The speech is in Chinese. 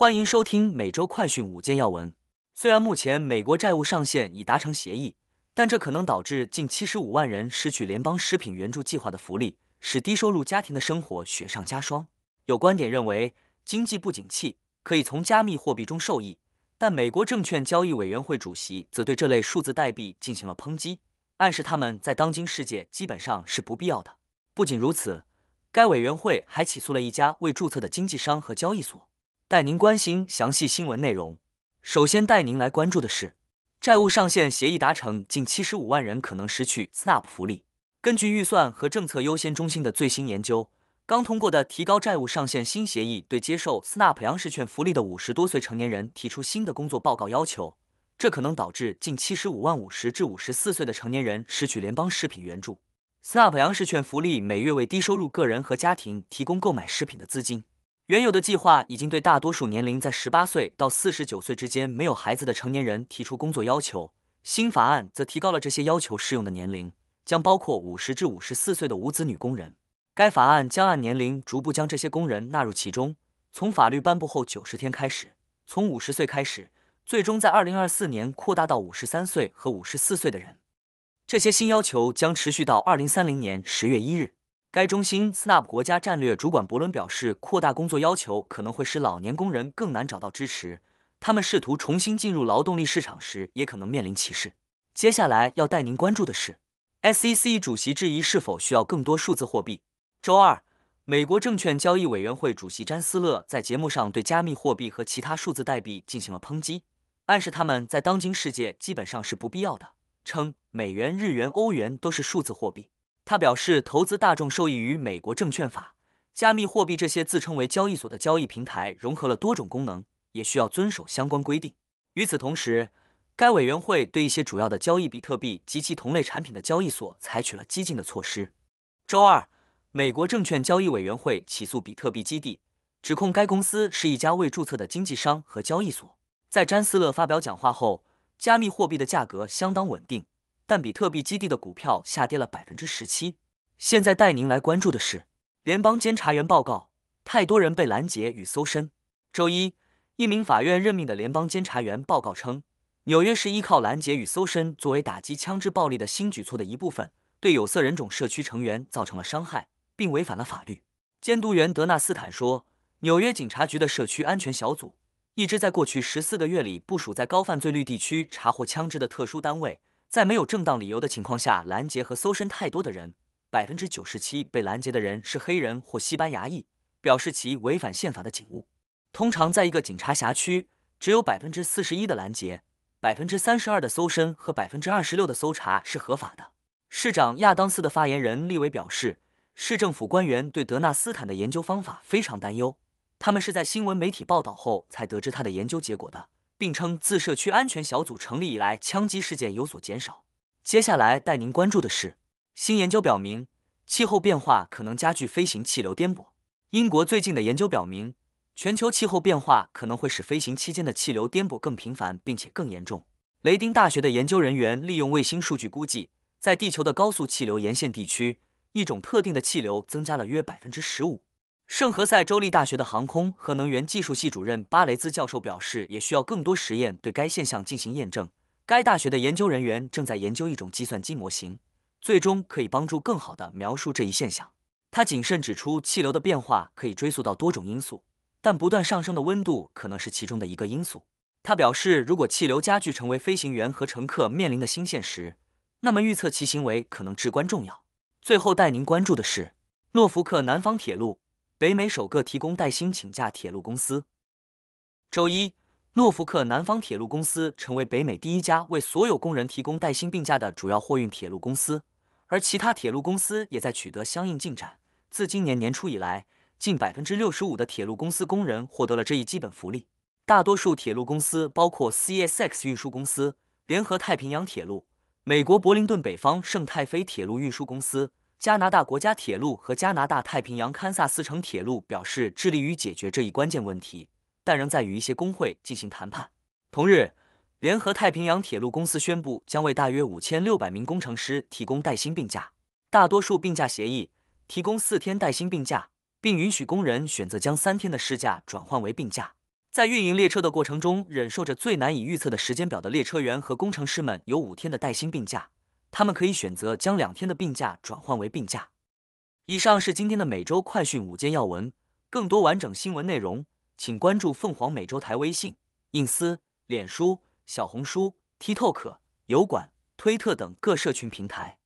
欢迎收听每周快讯五件要闻。虽然目前美国债务上限已达成协议，但这可能导致近七十五万人失去联邦食品援助计划的福利，使低收入家庭的生活雪上加霜。有观点认为，经济不景气可以从加密货币中受益，但美国证券交易委员会主席则对这类数字代币进行了抨击，暗示他们在当今世界基本上是不必要的。不仅如此，该委员会还起诉了一家未注册的经纪商和交易所。带您关心详细新闻内容。首先带您来关注的是，债务上限协议达成，近七十五万人可能失去 SNAP 福利。根据预算和政策优先中心的最新研究，刚通过的提高债务上限新协议对接受 SNAP 粮食券福利的五十多岁成年人提出新的工作报告要求，这可能导致近七十五万五十至五十四岁的成年人失去联邦食品援助。SNAP 粮食券福利每月为低收入个人和家庭提供购买食品的资金。原有的计划已经对大多数年龄在十八岁到四十九岁之间没有孩子的成年人提出工作要求，新法案则提高了这些要求适用的年龄，将包括五十至五十四岁的无子女工人。该法案将按年龄逐步将这些工人纳入其中，从法律颁布后九十天开始，从五十岁开始，最终在二零二四年扩大到五十三岁和五十四岁的人。这些新要求将持续到二零三零年十月一日。该中心 SNAP 国家战略主管伯伦表示，扩大工作要求可能会使老年工人更难找到支持，他们试图重新进入劳动力市场时也可能面临歧视。接下来要带您关注的是，SEC 主席质疑是否需要更多数字货币。周二，美国证券交易委员会主席詹斯勒在节目上对加密货币和其他数字代币进行了抨击，暗示他们在当今世界基本上是不必要的，称美元、日元、欧元都是数字货币。他表示，投资大众受益于美国证券法、加密货币这些自称为交易所的交易平台融合了多种功能，也需要遵守相关规定。与此同时，该委员会对一些主要的交易比特币及其同类产品的交易所采取了激进的措施。周二，美国证券交易委员会起诉比特币基地，指控该公司是一家未注册的经纪商和交易所。在詹斯勒发表讲话后，加密货币的价格相当稳定。但比特币基地的股票下跌了百分之十七。现在带您来关注的是联邦监察员报告：太多人被拦截与搜身。周一，一名法院任命的联邦监察员报告称，纽约市依靠拦截与搜身作为打击枪支暴力的新举措的一部分，对有色人种社区成员造成了伤害，并违反了法律。监督员德纳斯坦说，纽约警察局的社区安全小组一直在过去十四个月里部署在高犯罪率地区查获枪支的特殊单位。在没有正当理由的情况下拦截和搜身太多的人，百分之九十七被拦截的人是黑人或西班牙裔，表示其违反宪法的警务。通常在一个警察辖区，只有百分之四十一的拦截、百分之三十二的搜身和百分之二十六的搜查是合法的。市长亚当斯的发言人利维表示，市政府官员对德纳斯坦的研究方法非常担忧，他们是在新闻媒体报道后才得知他的研究结果的。并称，自社区安全小组成立以来，枪击事件有所减少。接下来带您关注的是，新研究表明，气候变化可能加剧飞行气流颠簸。英国最近的研究表明，全球气候变化可能会使飞行期间的气流颠簸更频繁，并且更严重。雷丁大学的研究人员利用卫星数据估计，在地球的高速气流沿线地区，一种特定的气流增加了约百分之十五。圣何塞州立大学的航空和能源技术系主任巴雷兹教授表示，也需要更多实验对该现象进行验证。该大学的研究人员正在研究一种计算机模型，最终可以帮助更好地描述这一现象。他谨慎指出，气流的变化可以追溯到多种因素，但不断上升的温度可能是其中的一个因素。他表示，如果气流加剧成为飞行员和乘客面临的新现实，那么预测其行为可能至关重要。最后带您关注的是诺福克南方铁路。北美首个提供带薪请假铁路公司。周一，诺福克南方铁路公司成为北美第一家为所有工人提供带薪病假的主要货运铁路公司，而其他铁路公司也在取得相应进展。自今年年初以来，近百分之六十五的铁路公司工人获得了这一基本福利。大多数铁路公司，包括 CSX 运输公司、联合太平洋铁路、美国伯灵顿北方圣泰菲铁路运输公司。加拿大国家铁路和加拿大太平洋堪萨斯城铁路表示致力于解决这一关键问题，但仍在与一些工会进行谈判。同日，联合太平洋铁路公司宣布将为大约五千六百名工程师提供带薪病假。大多数病假协议提供四天带薪病假，并允许工人选择将三天的事假转换为病假。在运营列车的过程中，忍受着最难以预测的时间表的列车员和工程师们有五天的带薪病假，他们可以选择将两天的病假转换为病假。以上是今天的每周快讯五件要闻，更多完整新闻内容，请关注凤凰美洲台微信、隐私、脸书、小红书、TikTok、油管、推特等各社群平台。